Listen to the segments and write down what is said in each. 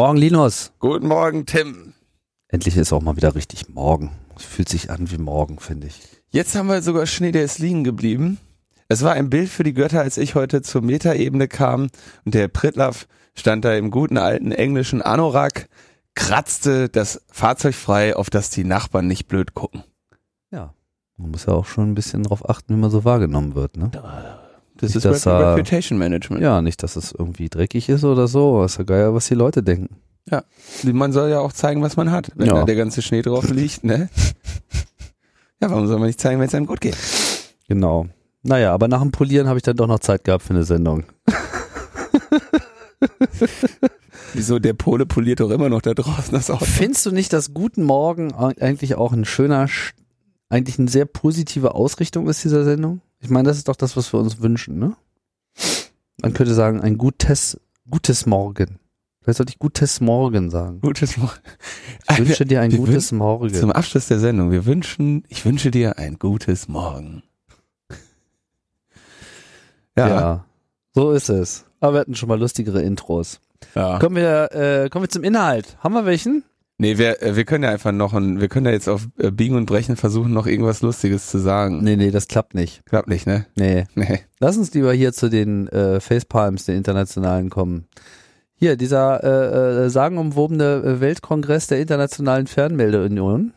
Guten Morgen, Linus. Guten Morgen, Tim. Endlich ist auch mal wieder richtig morgen. Es fühlt sich an wie morgen, finde ich. Jetzt haben wir sogar Schnee, der ist liegen geblieben. Es war ein Bild für die Götter, als ich heute zur Metaebene kam und der Pritlaff stand da im guten alten englischen Anorak, kratzte das Fahrzeug frei, auf das die Nachbarn nicht blöd gucken. Ja. Man muss ja auch schon ein bisschen darauf achten, wie man so wahrgenommen wird, ne? Das Nicht, ist Rep Reputation Management. Ja, nicht, dass es irgendwie dreckig ist oder so. Ist ja geil, was die Leute denken. Man soll ja auch zeigen, was man hat, wenn Ja. da der ganze Schnee drauf liegt, ne? Ja, warum soll man nicht zeigen, wenn es einem gut geht? Genau. Naja, aber nach dem Polieren habe ich dann doch noch Zeit gehabt für eine Sendung. Wieso, der Pole poliert doch immer noch da draußen das Auto. Findest du nicht, dass Guten Morgen eigentlich auch ein schöner, Sch- eigentlich eine sehr positive Ausrichtung ist dieser Sendung? Ich meine, das ist doch das, was wir uns wünschen, ne? Man könnte sagen, ein gutes, gutes Morgen. Vielleicht sollte ich gutes Morgen sagen. Gutes Morgen. Ich wünsche dir ein wir gutes Morgen. Zum Abschluss der Sendung. Wir wünschen, ich wünsche dir ein gutes Morgen. Ja. Ja. so ist es. Aber wir hatten schon mal lustigere Intros. ja. Kommen wir, äh, kommen wir zum Inhalt. Haben wir welchen? Nee, wir, äh, wir können ja einfach noch ein, wir können ja jetzt auf äh, Biegen und Brechen versuchen, noch irgendwas Lustiges zu sagen. Nee, nee, das klappt nicht. Klappt nicht, ne? Nee. Nee. Lass uns lieber hier zu den äh, Facepalms, den internationalen, kommen. Hier, dieser äh, äh, sagenumwobene Weltkongress der Internationalen Fernmeldeunion.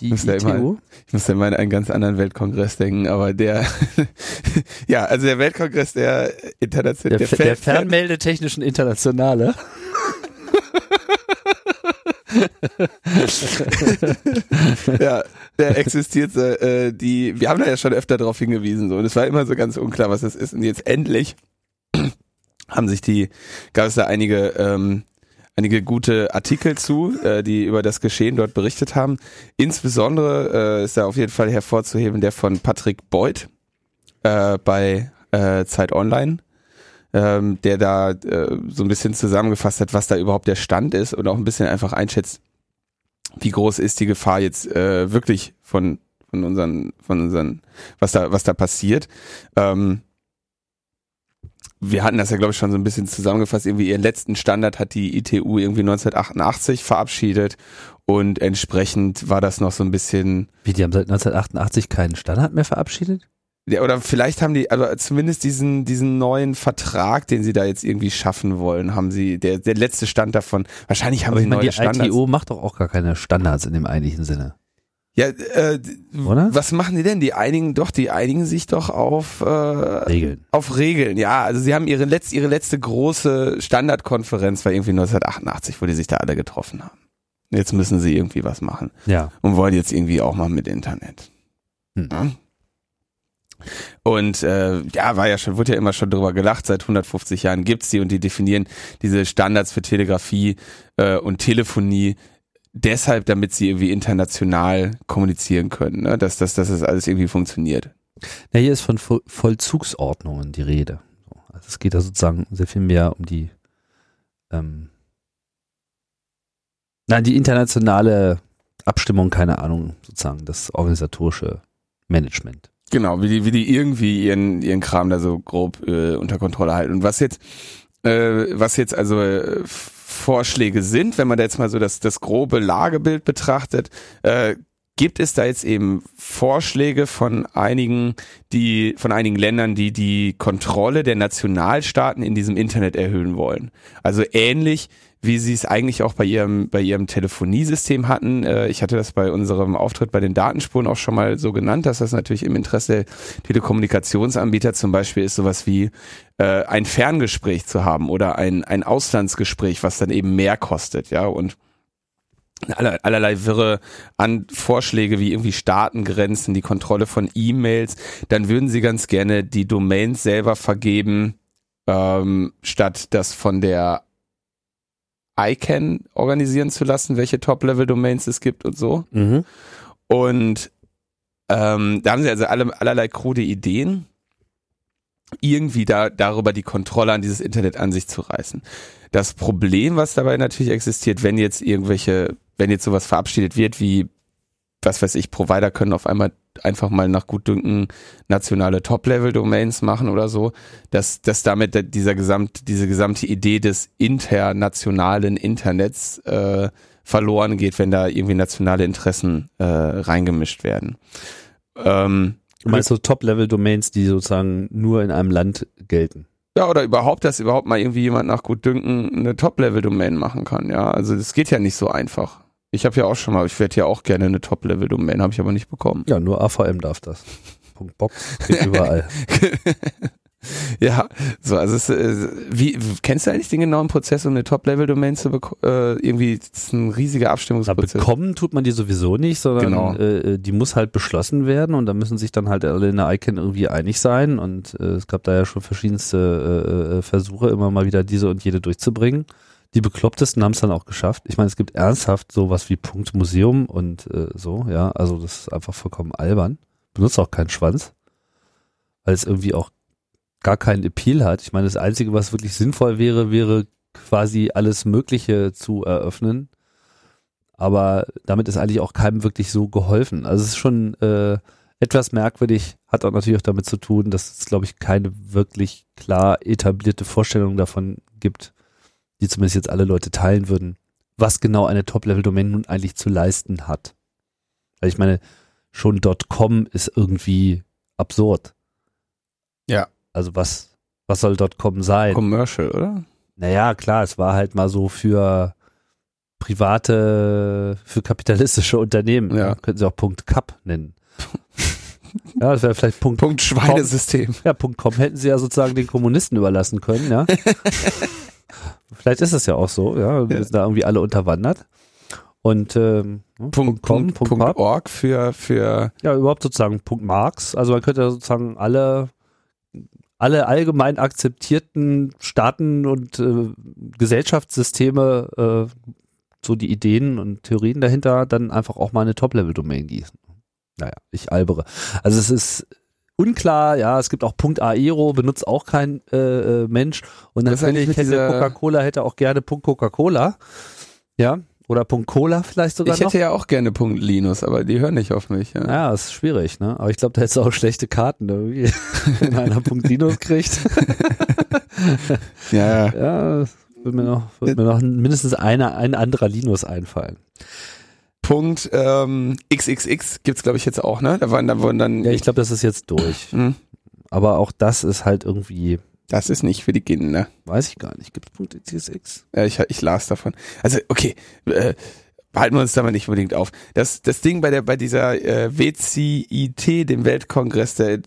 Die Muss ja ITU. immer- Ich muss ja mal an einen ganz anderen Weltkongress denken, aber der, ja, also der Weltkongress der internationalen, Der, Fe- der Fernmeldetechnischen Internationale. ja, der existiert, äh, die, wir haben da ja schon öfter darauf hingewiesen, so, und es war immer so ganz unklar, was das ist, und jetzt endlich haben sich die, gab es da einige, ähm, einige gute Artikel zu, äh, die über das Geschehen dort berichtet haben. Insbesondere äh, ist da auf jeden Fall hervorzuheben der von Patrick Beuth äh, bei äh, Zeit Online, ähm, der da äh, so ein bisschen zusammengefasst hat, was da überhaupt der Stand ist und auch ein bisschen einfach einschätzt, wie groß ist die Gefahr jetzt äh, wirklich von von unseren von unseren was da was da passiert. Ähm, wir hatten das ja glaube ich schon so ein bisschen zusammengefasst. Irgendwie ihren letzten Standard hat die ITU irgendwie 1988 verabschiedet und entsprechend war das noch so ein bisschen Wie, die haben seit 1988 keinen Standard mehr verabschiedet? Ja, oder vielleicht haben die, aber zumindest diesen, diesen neuen Vertrag, den sie da jetzt irgendwie schaffen wollen, haben sie, der, der letzte Stand davon, wahrscheinlich haben Aber sie ich meine, neue die Standards. ITU macht doch auch gar keine Standards in dem eigentlichen Sinne. Ja, äh, Oder? was machen die denn? Die einigen, doch, die einigen sich doch auf, äh, Regeln. auf Regeln. Ja, also sie haben ihre letzte, ihre letzte große Standardkonferenz war irgendwie 1988, wo die sich da alle getroffen haben. Jetzt müssen sie irgendwie was machen Ja. und wollen jetzt irgendwie auch mal mit Internet. Hm. Ja. Und äh, ja, war ja schon, wurde ja immer schon drüber gelacht, seit 150 Jahren gibt's die und die definieren diese Standards für Telegrafie äh, und Telefonie deshalb, damit sie irgendwie international kommunizieren können, ne? dass, dass, dass das alles irgendwie funktioniert. Ja, hier ist von Vo Vollzugsordnungen die Rede. So, Also es geht da sozusagen sehr viel mehr um die, ähm, nein, die internationale Abstimmung, keine Ahnung, sozusagen, das organisatorische Management. Genau, wie die, wie die irgendwie ihren, ihren Kram da so grob äh, unter Kontrolle halten. Und was jetzt, äh, was jetzt also äh, Vorschläge sind, wenn man da jetzt mal so das, das grobe Lagebild betrachtet, äh, gibt es da jetzt eben Vorschläge von einigen, die, von einigen Ländern, die die Kontrolle der Nationalstaaten in diesem Internet erhöhen wollen. Also ähnlich wie sie es eigentlich auch bei ihrem, bei ihrem Telefoniesystem hatten. Äh, ich hatte das bei unserem Auftritt bei den Datenspuren auch schon mal so genannt, dass das natürlich im Interesse der Telekommunikationsanbieter zum Beispiel ist sowas wie äh, ein Ferngespräch zu haben oder ein, ein Auslandsgespräch, was dann eben mehr kostet, ja, und aller, allerlei wirre an Vorschläge wie irgendwie Staatengrenzen, die Kontrolle von E-Mails, dann würden sie ganz gerne die Domains selber vergeben, ähm, statt das von der ICANN organisieren zu lassen, welche Top-Level-Domains es gibt und so. Mhm. Und ähm, da haben sie also alle, allerlei krude Ideen, irgendwie da darüber die Kontrolle an dieses Internet an sich zu reißen. Das Problem, was dabei natürlich existiert, wenn jetzt irgendwelche, wenn jetzt sowas verabschiedet wird, wie, was weiß ich, Provider können auf einmal einfach mal nach Gutdünken nationale Top-Level-Domains machen oder so, dass, dass damit dieser gesamt, diese gesamte Idee des internationalen Internets äh, verloren geht, wenn da irgendwie nationale Interessen äh, reingemischt werden. Ähm, du meinst so Top-Level-Domains, die sozusagen nur in einem Land gelten? Ja, oder überhaupt, dass überhaupt mal irgendwie jemand nach Gutdünken eine Top-Level-Domain machen kann, ja. Also das geht ja nicht so einfach. Ich habe ja auch schon mal, ich werde ja auch gerne eine Top-Level-Domain, habe ich aber nicht bekommen. Ja, nur AVM darf das. Punkt Box geht überall. ja, so, also es, äh, wie, kennst du eigentlich den genauen Prozess, um eine Top-Level-Domain zu bekommen? Äh, irgendwie, das ist ein riesiger Abstimmungsprozess. Na, bekommen tut man die sowieso nicht, sondern genau. äh, die muss halt beschlossen werden und da müssen sich dann halt alle in der ICANN irgendwie einig sein und äh, es gab da ja schon verschiedenste äh, äh Versuche, immer mal wieder diese und jede durchzubringen. Die Beklopptesten haben es dann auch geschafft. Ich meine, es gibt ernsthaft sowas wie Punkt Museum und äh, so, ja, also das ist einfach vollkommen albern. Benutzt auch keinen Schwanz, weil es irgendwie auch gar keinen Appeal hat. Ich meine, das Einzige, was wirklich sinnvoll wäre, wäre quasi alles Mögliche zu eröffnen. Aber damit ist eigentlich auch keinem wirklich so geholfen. Also es ist schon äh, etwas merkwürdig, hat auch natürlich auch damit zu tun, dass es, glaube ich, keine wirklich klar etablierte Vorstellung davon gibt, die zumindest jetzt alle Leute teilen würden, was genau eine Top-Level-Domain nun eigentlich zu leisten hat. Weil ich meine, schon .com ist irgendwie absurd. Ja. Also was, was soll .com sein? Commercial, oder? Naja, klar, es war halt mal so für private, für kapitalistische Unternehmen. Ja. Könnten sie auch Punkt .cap nennen. Ja, das wäre vielleicht Punkt, Punkt Schweinesystem. Ja, Punkt .com hätten sie ja sozusagen den Kommunisten überlassen können, ja. Vielleicht ist es ja auch so, ja. Wir ja. sind da irgendwie alle unterwandert. Und ähm, ne, Punkt, com, Punkt, Punkt, Punkt org für, für ja überhaupt sozusagen Punkt Marx. Also man könnte sozusagen alle alle allgemein akzeptierten Staaten und äh, Gesellschaftssysteme, äh, so die Ideen und Theorien dahinter, dann einfach auch mal eine Top-Level-Domain gießen. Naja, ich albere. Also es ist unklar, ja, es gibt auch Punkt Aero, benutzt auch kein äh, äh Mensch. Und dann finde ich, hätte Coca-Cola hätte auch gerne Punkt Coca-Cola. Ja. Oder Punkt Cola vielleicht sogar. Ich hätte noch. ja auch gerne Punkt Linus, aber die hören nicht auf mich. Ja, ja ist schwierig, ne? Aber ich glaube, da hättest du auch schlechte Karten irgendwie, wenn einer Punkt Linus kriegt. ja. Ja, wird mir noch, wird mir noch mindestens einer, ein anderer Linus einfallen. Punkt ähm, XXX gibt's glaube ich jetzt auch, ne? Da waren, da wurden dann. Ja, ich glaube, das ist jetzt durch. Mhm. Aber auch das ist halt irgendwie. Das ist nicht für die Kinder. Weiß ich gar nicht. Gibt Punkt XXX? Ja, ich, ich las davon. Also okay, äh, behalten wir uns da mal nicht unbedingt auf. Das, das Ding bei der bei dieser äh, WCIT, dem Weltkongress der,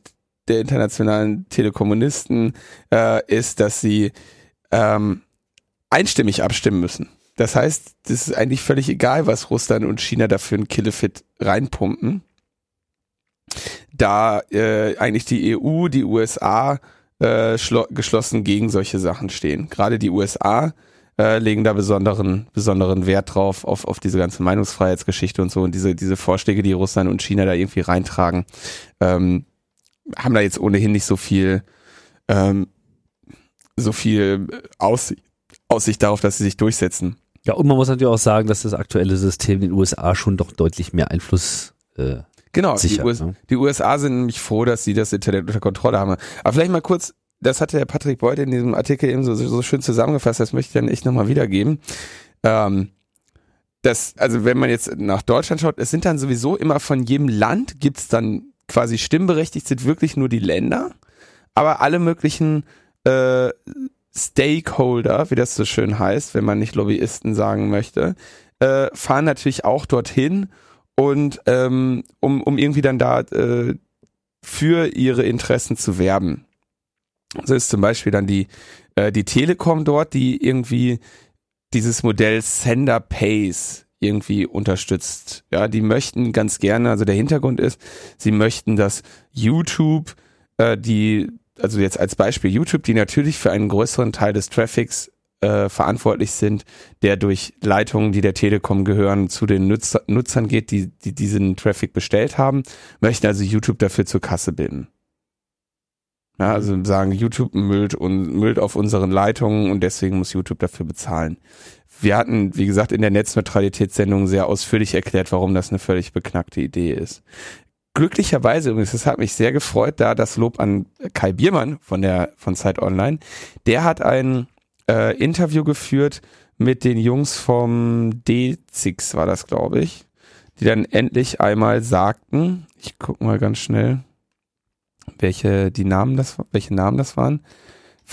der internationalen Telekommunisten, äh, ist, dass sie ähm, einstimmig abstimmen müssen. Das heißt, das ist eigentlich völlig egal, was Russland und China dafür ein Killefit reinpumpen. Da äh, eigentlich die EU, die USA äh, geschlossen gegen solche Sachen stehen. Gerade die USA äh, legen da besonderen, besonderen Wert drauf, auf, auf diese ganze Meinungsfreiheitsgeschichte und so und diese, diese Vorschläge, die Russland und China da irgendwie reintragen, ähm, haben da jetzt ohnehin nicht so viel, ähm, so viel Aussicht, Aussicht darauf, dass sie sich durchsetzen. Ja, und man muss natürlich auch sagen, dass das aktuelle System in den USA schon doch deutlich mehr Einfluss äh, Genau, sichert, die, US ne? die, USA sind nämlich froh, dass sie das Internet unter Kontrolle haben. Aber vielleicht mal kurz, das hatte der Patrick Beuth in diesem Artikel eben so, so schön zusammengefasst, das möchte ich dann echt nochmal wiedergeben. Ähm, das, also wenn man jetzt nach Deutschland schaut, es sind dann sowieso immer von jedem Land gibt's dann quasi stimmberechtigt sind wirklich nur die Länder, aber alle möglichen äh, Stakeholder, wie das so schön heißt, wenn man nicht Lobbyisten sagen möchte, äh, fahren natürlich auch dorthin und ähm, um, um irgendwie dann da äh, für ihre Interessen zu werben. So ist zum Beispiel dann die, äh, die Telekom dort, die irgendwie dieses Modell Sender Pays irgendwie unterstützt. Ja, die möchten ganz gerne, also der Hintergrund ist, sie möchten, dass YouTube äh, die also jetzt als Beispiel YouTube, die natürlich für einen größeren Teil des Traffics äh, verantwortlich sind, der durch Leitungen, die der Telekom gehören, zu den Nutzer, Nutzern geht, die, die diesen Traffic bestellt haben, möchten also YouTube dafür zur Kasse bilden. Ja, also sagen, YouTube müllt und müllt auf unseren Leitungen und deswegen muss YouTube dafür bezahlen. Wir hatten, wie gesagt, in der Netzneutralitätssendung sehr ausführlich erklärt, warum das eine völlig beknackte Idee ist glücklicherweise übrigens, das hat mich sehr gefreut, da das Lob an Kai Biermann von der von Zeit Online. Der hat ein äh, Interview geführt mit den Jungs vom D6 war das, glaube ich, die dann endlich einmal sagten, ich guck mal ganz schnell, welche die Namen das welche Namen das waren.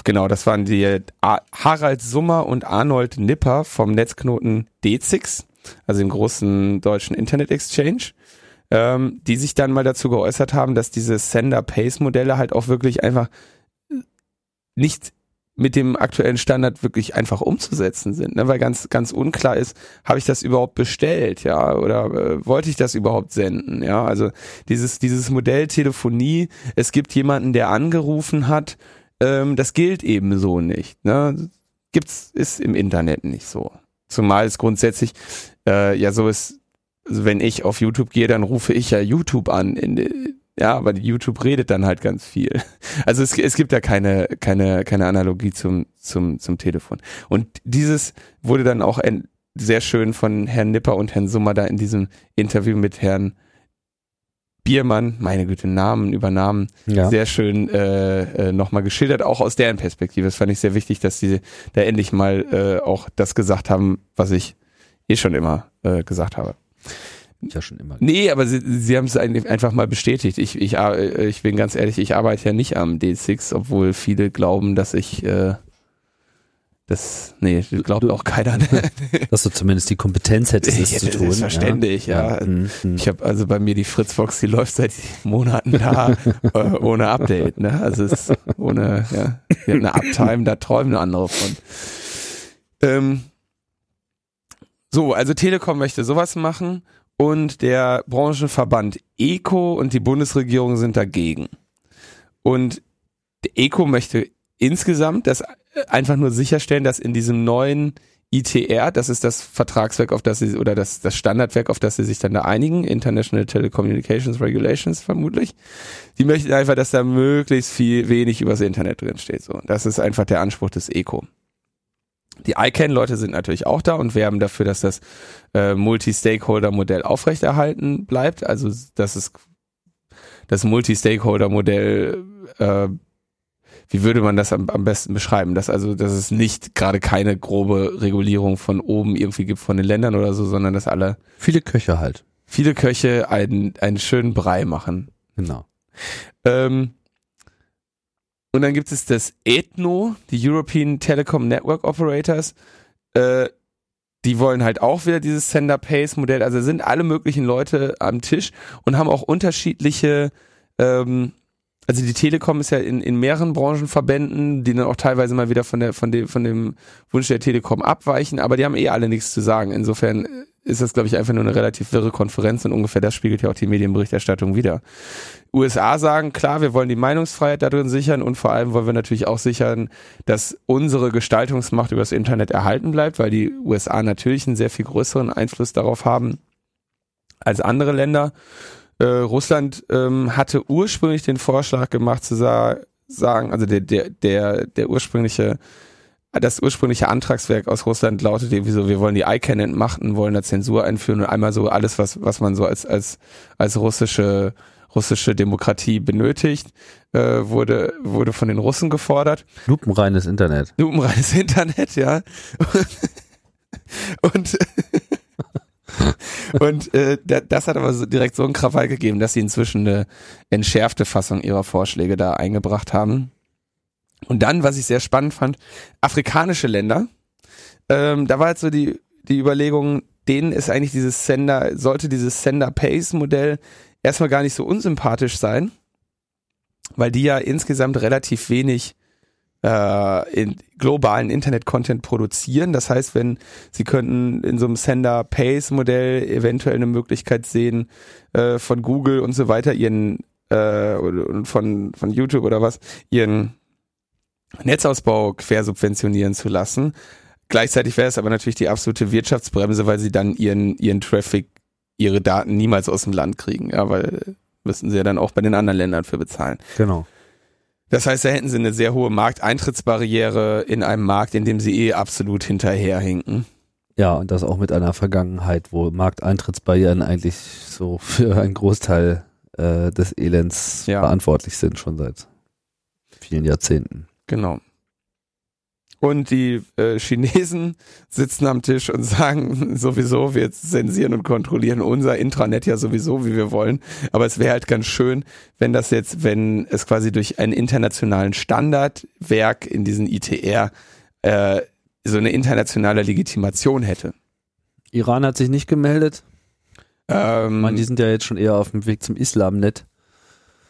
Genau, das waren die Harald Summer und Arnold Nipper vom Netzknoten D6, also dem großen deutschen Internet Exchange ähm, die sich dann mal dazu geäußert haben, dass diese Sender-Pace-Modelle halt auch wirklich einfach nicht mit dem aktuellen Standard wirklich einfach umzusetzen sind, ne? weil ganz ganz unklar ist, habe ich das überhaupt bestellt, ja, oder äh, wollte ich das überhaupt senden, ja, also dieses dieses Modell Telefonie, es gibt jemanden, der angerufen hat, ähm, das gilt eben so nicht, ne? gibt's ist im Internet nicht so, zumal es grundsätzlich äh, ja so ist, also wenn ich auf YouTube gehe, dann rufe ich ja YouTube an. In, ja, aber YouTube redet dann halt ganz viel. Also es, es gibt da keine, keine, keine Analogie zum, zum, zum Telefon. Und dieses wurde dann auch ein, sehr schön von Herrn Nipper und Herrn Summer da in diesem Interview mit Herrn Biermann, meine Güte, Namen über Namen, ja. sehr schön äh, äh, nochmal geschildert, auch aus deren Perspektive. Das fand ich sehr wichtig, dass sie da endlich mal äh, auch das gesagt haben, was ich eh schon immer äh, gesagt habe. Ja, schon immer. Nee, aber sie, sie haben es einfach mal bestätigt. Ich, ich, ich bin ganz ehrlich, ich arbeite ja nicht am D6, obwohl viele glauben, dass ich äh, das, nee, glaubt auch keiner. Dass du zumindest die Kompetenz hättest, es zu tun. Selbstverständlich, ja. ja. Mhm, mhm. Ich habe also bei mir die Fritzbox, die läuft seit Monaten da äh, ohne Update. Ne? Also es ist ohne, ja, wir haben eine Uptime, da träumen andere von. Ähm, so, also Telekom möchte sowas machen und der Branchenverband ECO und die Bundesregierung sind dagegen. Und der ECO möchte insgesamt das einfach nur sicherstellen, dass in diesem neuen ITR, das ist das Vertragswerk, auf das sie, oder das, das Standardwerk, auf das sie sich dann da einigen, International Telecommunications Regulations vermutlich, die möchten einfach, dass da möglichst viel, wenig übers Internet drin steht. So, das ist einfach der Anspruch des ECO. Die ICANN-Leute sind natürlich auch da und werben dafür, dass das äh, Multi-Stakeholder-Modell aufrechterhalten bleibt. Also dass es das Multi-Stakeholder-Modell, äh, wie würde man das am, am besten beschreiben? Dass also, dass es nicht gerade keine grobe Regulierung von oben irgendwie gibt von den Ländern oder so, sondern dass alle viele Köche halt, viele Köche einen einen schönen Brei machen. Genau. Ähm, und dann gibt es das ETNO, die European Telecom Network Operators. Äh, die wollen halt auch wieder dieses Sender Pace Modell. Also sind alle möglichen Leute am Tisch und haben auch unterschiedliche, ähm, also die Telekom ist ja in, in mehreren Branchenverbänden, die dann auch teilweise mal wieder von der, von dem, von dem Wunsch der Telekom abweichen, aber die haben eh alle nichts zu sagen. Insofern ist das, glaube ich, einfach nur eine relativ wirre Konferenz und ungefähr das spiegelt ja auch die Medienberichterstattung wieder. USA sagen, klar, wir wollen die Meinungsfreiheit darin sichern und vor allem wollen wir natürlich auch sichern, dass unsere Gestaltungsmacht über das Internet erhalten bleibt, weil die USA natürlich einen sehr viel größeren Einfluss darauf haben als andere Länder. Äh, Russland ähm, hatte ursprünglich den Vorschlag gemacht zu sa sagen, also der, der, der, der ursprüngliche das ursprüngliche Antragswerk aus Russland lautet irgendwie so, wir wollen die ICANN entmachten, wollen da Zensur einführen und einmal so alles, was, was man so als, als, als russische russische Demokratie benötigt, äh, wurde, wurde von den Russen gefordert. Lupenreines Internet. Lupenreines Internet, ja. und und äh, das hat aber so direkt so einen Krawall gegeben, dass sie inzwischen eine entschärfte Fassung ihrer Vorschläge da eingebracht haben. Und dann, was ich sehr spannend fand, afrikanische Länder. Ähm, da war jetzt so die, die Überlegung, denen ist eigentlich dieses Sender, sollte dieses Sender-Pace-Modell erstmal gar nicht so unsympathisch sein, weil die ja insgesamt relativ wenig äh, in globalen Internet-Content produzieren. Das heißt, wenn sie könnten in so einem Sender-Pace-Modell eventuell eine Möglichkeit sehen, äh, von Google und so weiter ihren äh, von, von YouTube oder was, ihren Netzausbau quersubventionieren zu lassen. Gleichzeitig wäre es aber natürlich die absolute Wirtschaftsbremse, weil sie dann ihren, ihren Traffic ihre Daten niemals aus dem Land kriegen, ja, weil müssten sie ja dann auch bei den anderen Ländern für bezahlen. Genau. Das heißt, da hätten sie eine sehr hohe Markteintrittsbarriere in einem Markt, in dem sie eh absolut hinterherhinken. Ja, und das auch mit einer Vergangenheit, wo Markteintrittsbarrieren eigentlich so für einen Großteil äh, des Elends Ja. verantwortlich sind, schon seit vielen Jahrzehnten. Genau. Und die äh, Chinesen sitzen am Tisch und sagen sowieso, wir zensieren und kontrollieren unser Intranet ja sowieso, wie wir wollen. Aber es wäre halt ganz schön, wenn das jetzt, wenn es quasi durch einen internationalen Standardwerk in diesen ITR äh, so eine internationale Legitimation hätte. Iran hat sich nicht gemeldet. Ähm, Ich meine, die sind ja jetzt schon eher auf dem Weg zum Islamnet.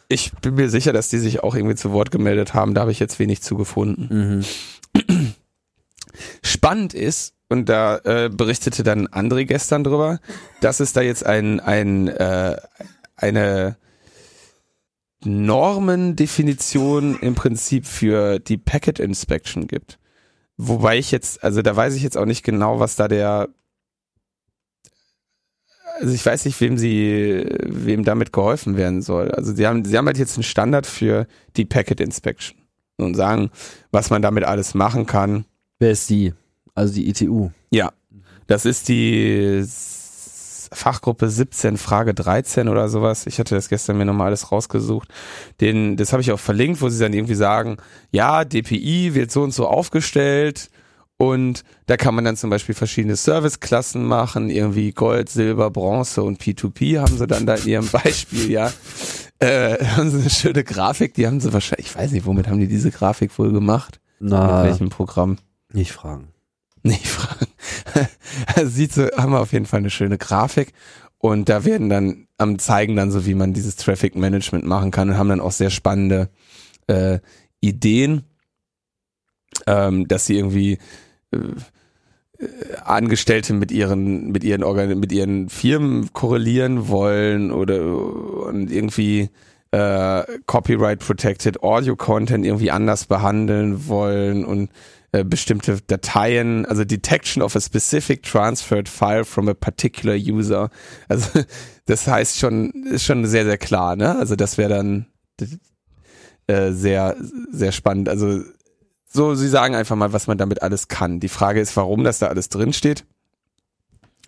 Ich bin mir sicher, dass die sich auch irgendwie zu Wort gemeldet haben. Da habe ich jetzt wenig zugefunden. Mhm. Spannend ist, und da äh, berichtete dann André gestern drüber, dass es da jetzt ein, ein, äh, eine Normendefinition im Prinzip für die Packet Inspection gibt. Wobei ich jetzt, also da weiß ich jetzt auch nicht genau, was da der also ich weiß nicht, wem sie, wem damit geholfen werden soll. Also sie haben, sie haben halt jetzt einen Standard für die Packet Inspection und sagen, was man damit alles machen kann. Wer ist die? Also die ITU. Ja, das ist die Fachgruppe 17, Frage 13 oder sowas. Ich hatte das gestern mir nochmal alles rausgesucht. Den, das habe ich auch verlinkt, wo sie dann irgendwie sagen, ja, DPI wird so und so aufgestellt und da kann man dann zum Beispiel verschiedene Serviceklassen machen, irgendwie Gold, Silber, Bronze und P2P haben sie dann da in ihrem Beispiel, ja. Äh, haben sie eine schöne Grafik, die haben sie wahrscheinlich, ich weiß nicht, womit haben die diese Grafik wohl gemacht? Na, Mit welchem Programm? nicht fragen. Nicht fragen. Also Sieht so, haben wir auf jeden Fall eine schöne Grafik. Und da werden dann am zeigen dann so, wie man dieses Traffic Management machen kann und haben dann auch sehr spannende äh, Ideen, ähm, dass sie irgendwie Angestellte mit ihren mit ihren Organ mit ihren Firmen korrelieren wollen oder und irgendwie äh, Copyright Protected Audio Content irgendwie anders behandeln wollen und äh, bestimmte Dateien, also Detection of a specific transferred file from a particular user. Also das heißt schon, ist schon sehr, sehr klar, ne? Also das wäre dann äh, sehr, sehr spannend. Also so, sie sagen einfach mal, was man damit alles kann. Die Frage ist, warum das da alles drin steht.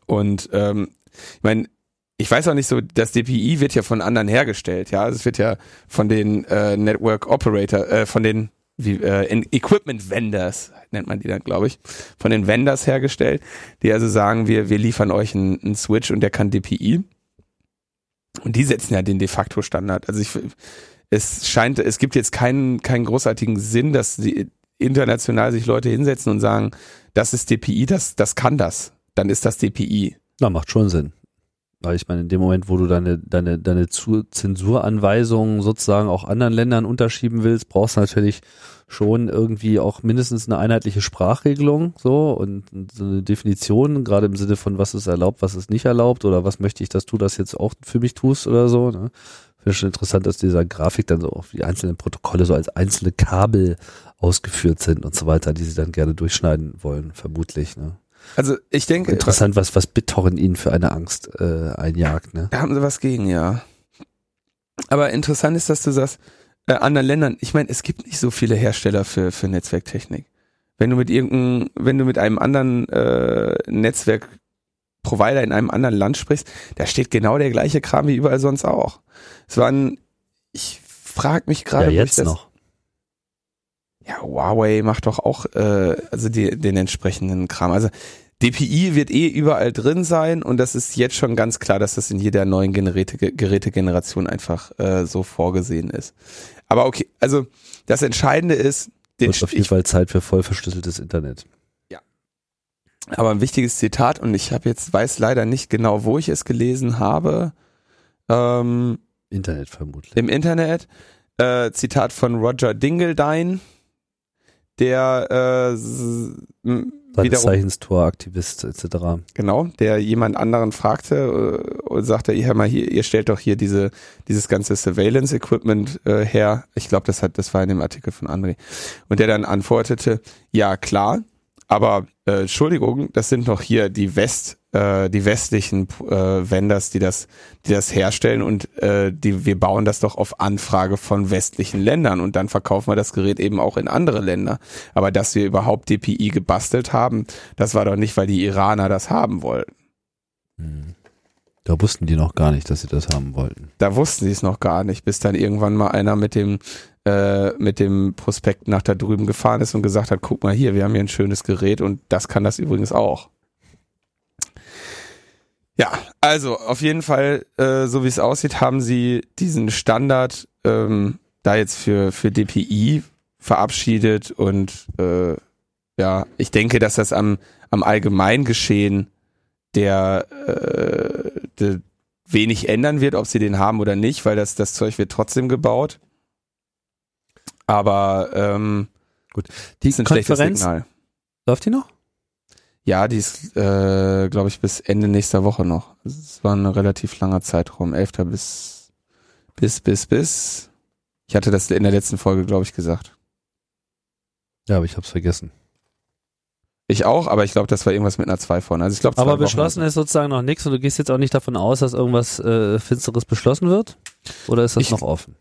Und ähm, ich meine, ich weiß auch nicht so, das DPI wird ja von anderen hergestellt, ja. Es wird ja von den äh, Network Operator, äh, von den wie, äh, Equipment Vendors nennt man die dann, glaube ich, von den Vendors hergestellt, die also sagen, wir, wir liefern euch einen, einen Switch und der kann DPI. Und die setzen ja den de facto Standard. Also ich, es scheint, es gibt jetzt keinen, keinen großartigen Sinn, dass die international sich Leute hinsetzen und sagen, das ist DPI, das, das kann das. Dann ist das DPI. Na, macht schon Sinn. Weil ich meine, in dem Moment, wo du deine, deine, deine Zensuranweisungen sozusagen auch anderen Ländern unterschieben willst, brauchst du natürlich schon irgendwie auch mindestens eine einheitliche Sprachregelung, so, und, und so eine Definition, gerade im Sinne von, was ist erlaubt, was ist nicht erlaubt, oder was möchte ich, dass du das jetzt auch für mich tust oder so, ne? Finde schon interessant, dass dieser Grafik dann so auf die einzelnen Protokolle so als einzelne Kabel ausgeführt sind und so weiter, die sie dann gerne durchschneiden wollen, vermutlich, ne? Also ich denke, Interessant, was, was BitTorrent ihnen für eine Angst äh, einjagt, ne? Da haben sie was gegen, ja. Aber interessant ist, dass du sagst, äh, anderen Ländern, ich meine, es gibt nicht so viele Hersteller für, für Netzwerktechnik. Wenn du mit irgendeinem, wenn du mit einem anderen äh, Netzwerkprovider in einem anderen Land sprichst, da steht genau der gleiche Kram wie überall sonst auch. Es waren, ich frag mich gerade, Ja, jetzt das, noch. Ja, Huawei macht doch auch äh, also die, den entsprechenden Kram. Also DPI wird eh überall drin sein und das ist jetzt schon ganz klar, dass das in jeder neuen Geräte, Gerätegeneration einfach äh, so vorgesehen ist. Aber okay, also das Entscheidende ist, den, Wird auf jeden Fall Zeit für voll verschlüsseltes Internet. aber ein wichtiges Zitat und ich habe jetzt weiß leider nicht genau, wo ich es gelesen habe. Ähm, Internet vermutlich. im Internet. Äh, Zitat von Roger Dingledine, der äh, Seines Zeichens Toraktivist etc. Genau, der jemand anderen fragte äh, und sagte, ihr, mal hier, ihr stellt doch hier diese, dieses ganze Surveillance-Equipment äh, her. Ich glaube, das hat, das war in dem Artikel von André. Und der dann antwortete, ja klar, aber äh, Entschuldigung, das sind doch hier die West, äh, die westlichen äh, Vendors, die das, die das herstellen und äh, die, wir bauen das doch auf Anfrage von westlichen Ländern und dann verkaufen wir das Gerät eben auch in andere Länder. Aber dass wir überhaupt DPI gebastelt haben, das war doch nicht, weil die Iraner das haben wollten. Hm. Da wussten die noch gar nicht, dass sie das haben wollten. Da wussten sie es noch gar nicht, bis dann irgendwann mal einer mit dem äh, mit dem Prospekt nach da drüben gefahren ist und gesagt hat, guck mal hier, wir haben hier ein schönes Gerät und das kann das übrigens auch. Ja, also auf jeden Fall, äh, so wie es aussieht, haben sie diesen Standard ähm, da jetzt für, für DPI verabschiedet und äh, ja, ich denke, dass das am, am Allgemeingeschehen der, äh, der wenig ändern wird, ob sie den haben oder nicht, weil das, das Zeug wird trotzdem gebaut. Aber ähm, gut, die ist ein Konferenz Signal. läuft die noch? Ja, die ist, äh, glaube ich, bis Ende nächster Woche noch. Es war ein relativ langer Zeitraum, 11. bis bis bis bis. Ich hatte das in der letzten Folge, glaube ich, gesagt. Ja, aber ich habe es vergessen. Ich auch, aber ich glaube, das war irgendwas mit einer 2 vorne. Also ich glaube, aber beschlossen ist sozusagen noch nichts und du gehst jetzt auch nicht davon aus, dass irgendwas äh, Finsteres beschlossen wird? Oder ist das ich, noch offen?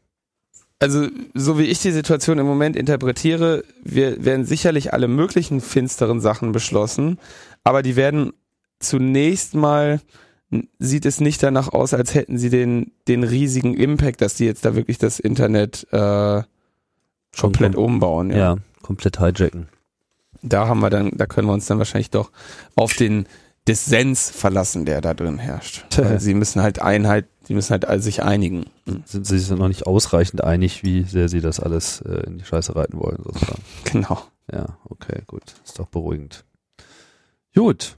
Also, so wie ich die Situation im Moment interpretiere, wir werden sicherlich alle möglichen finsteren Sachen beschlossen, aber die werden zunächst mal sieht es nicht danach aus, als hätten sie den, den riesigen Impact, dass die jetzt da wirklich das Internet äh, komplett kom umbauen. Ja. ja, komplett hijacken da haben wir dann, da können wir uns dann wahrscheinlich doch auf den Dissens verlassen, der da drin herrscht. Weil sie müssen halt Einheit, sie müssen halt sich einigen. Hm. Sind sie sich noch nicht ausreichend einig, wie sehr sie das alles äh, in die Scheiße reiten wollen, sozusagen. Genau. Ja, okay, gut. Ist doch beruhigend. Gut.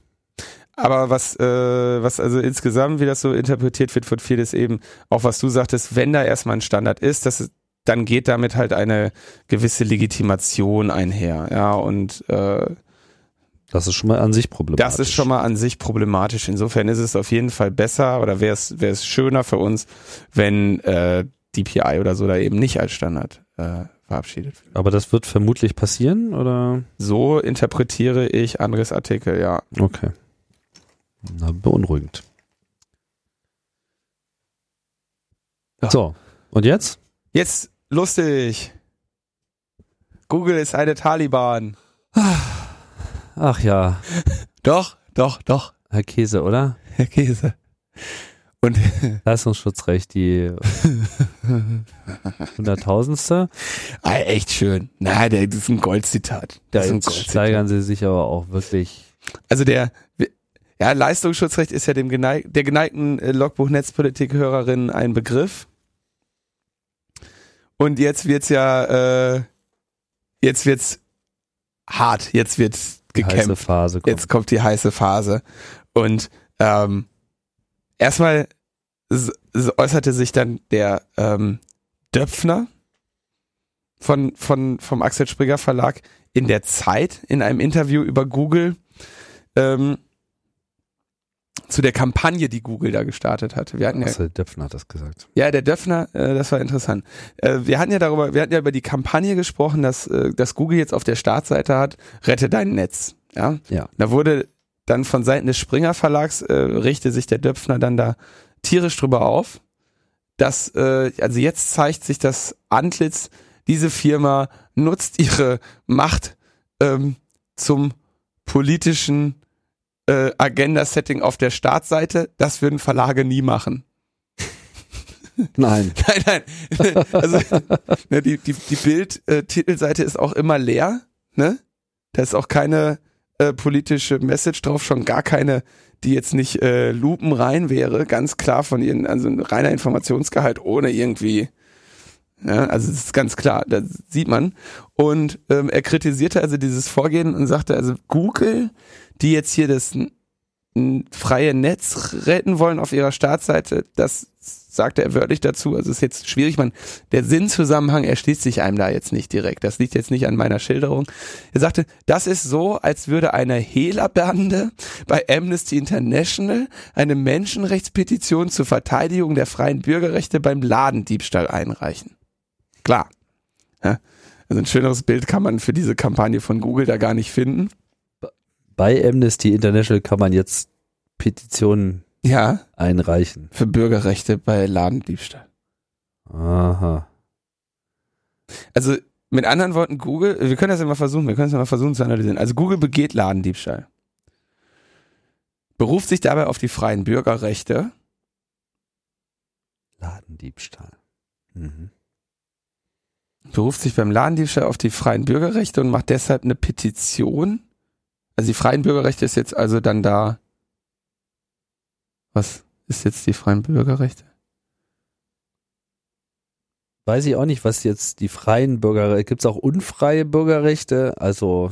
Aber was, äh, was also insgesamt, wie das so interpretiert wird, wird vieles eben, auch was du sagtest, wenn da erstmal ein Standard ist, dass dann geht damit halt eine gewisse Legitimation einher, ja, und äh, das ist schon mal an sich problematisch. Das ist schon mal an sich problematisch. Insofern ist es auf jeden Fall besser oder wäre es wäre es schöner für uns, wenn äh, DPI oder so da eben nicht als Standard äh, verabschiedet wird. Aber das wird vermutlich passieren oder? So interpretiere ich Andres Artikel, ja. Okay. Na, beunruhigend. Ja. So, und jetzt? Jetzt lustig. Google ist eine Taliban. Ach ja. Doch, doch, doch. Herr Käse, oder? Herr Käse. Und Leistungsschutzrecht, die Hunderttausendste. Ah, echt schön. Na, der, das ist ein Goldzitat. Da steigern sie sich aber auch wirklich. Also der, ja, Leistungsschutzrecht ist ja dem geneig, der geneigten äh, Logbuch-Netzpolitik-Hörerin ein Begriff. Und jetzt wird's ja, äh, jetzt wird's hart, jetzt wird's gekämpft. Phase kommt. Jetzt kommt die heiße Phase. Und ähm, erstmal äußerte sich dann der ähm, Döpfner von, von, vom Axel Springer Verlag in der Zeit in einem Interview über Google ähm, zu der Kampagne, die Google da gestartet hat. Wir hatten ja, der Döpfner hat das gesagt. Ja, der Döpfner, äh, das war interessant. Äh, wir hatten ja darüber, wir hatten ja über die Kampagne gesprochen, dass, äh, dass Google jetzt auf der Startseite hat, rette dein Netz. Ja. ja. Da wurde dann von Seiten des Springer Verlags äh, richte sich der Döpfner dann da tierisch drüber auf, dass äh, also jetzt zeigt sich das Antlitz, diese Firma nutzt ihre Macht ähm, zum politischen äh, Agenda-Setting auf der Startseite, das würden Verlage nie machen. Nein. nein, nein. Also ne, die, die, die Bild-Titelseite ist auch immer leer. Ne? Da ist auch keine äh, politische Message drauf, schon gar keine, die jetzt nicht äh, lupenrein wäre, ganz klar von ihren, also ein reiner Informationsgehalt ohne irgendwie ja, also das ist ganz klar, das sieht man. Und ähm, er kritisierte also dieses Vorgehen und sagte, also Google die jetzt hier das freie Netz retten wollen auf ihrer Startseite, das sagte er wörtlich dazu. Also ist jetzt schwierig, man, der Sinnzusammenhang erschließt sich einem da jetzt nicht direkt. Das liegt jetzt nicht an meiner Schilderung. Er sagte, das ist so, als würde eine Hehlerbande bei Amnesty International eine Menschenrechtspetition zur Verteidigung der freien Bürgerrechte beim Ladendiebstahl einreichen. Klar. Ja, also ein schöneres Bild kann man für diese Kampagne von Google da gar nicht finden bei Amnesty International kann man jetzt Petitionen ja, einreichen. Für Bürgerrechte bei Ladendiebstahl. Aha. Also mit anderen Worten, Google, wir können das ja mal versuchen, wir können es ja mal versuchen zu analysieren. Also Google begeht Ladendiebstahl. Beruft sich dabei auf die freien Bürgerrechte Ladendiebstahl. Mhm. Beruft sich beim Ladendiebstahl auf die freien Bürgerrechte und macht deshalb eine Petition. Also die freien Bürgerrechte ist jetzt also dann da. Was ist jetzt die freien Bürgerrechte? Weiß ich auch nicht, was jetzt die freien Bürgerrechte, gibt es auch unfreie Bürgerrechte? Also,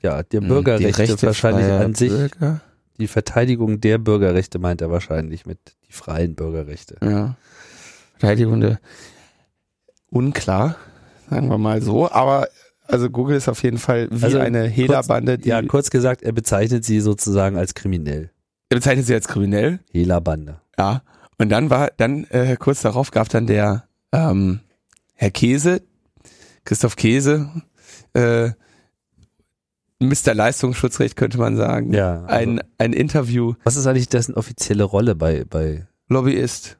ja, der Hm, Bürgerrechte die Rechte wahrscheinlich an sich. Bürger? Die Verteidigung der Bürgerrechte meint er wahrscheinlich mit die freien Bürgerrechte. Ja. Verteidigung der unklar, sagen wir mal so. Aber also Google ist auf jeden Fall wie Also eine Hehlerbande, die Ja, kurz gesagt, er bezeichnet sie sozusagen als kriminell. er bezeichnet sie als kriminell. Hehlerbande. Ja. Und dann war, dann äh, kurz darauf gab dann der ähm, Herr Käse, Christoph Käse, äh, Mr. Leistungsschutzrecht könnte man sagen. Ja. Also, Ein, ein Interview, was ist eigentlich dessen offizielle Rolle bei, bei, Lobbyist.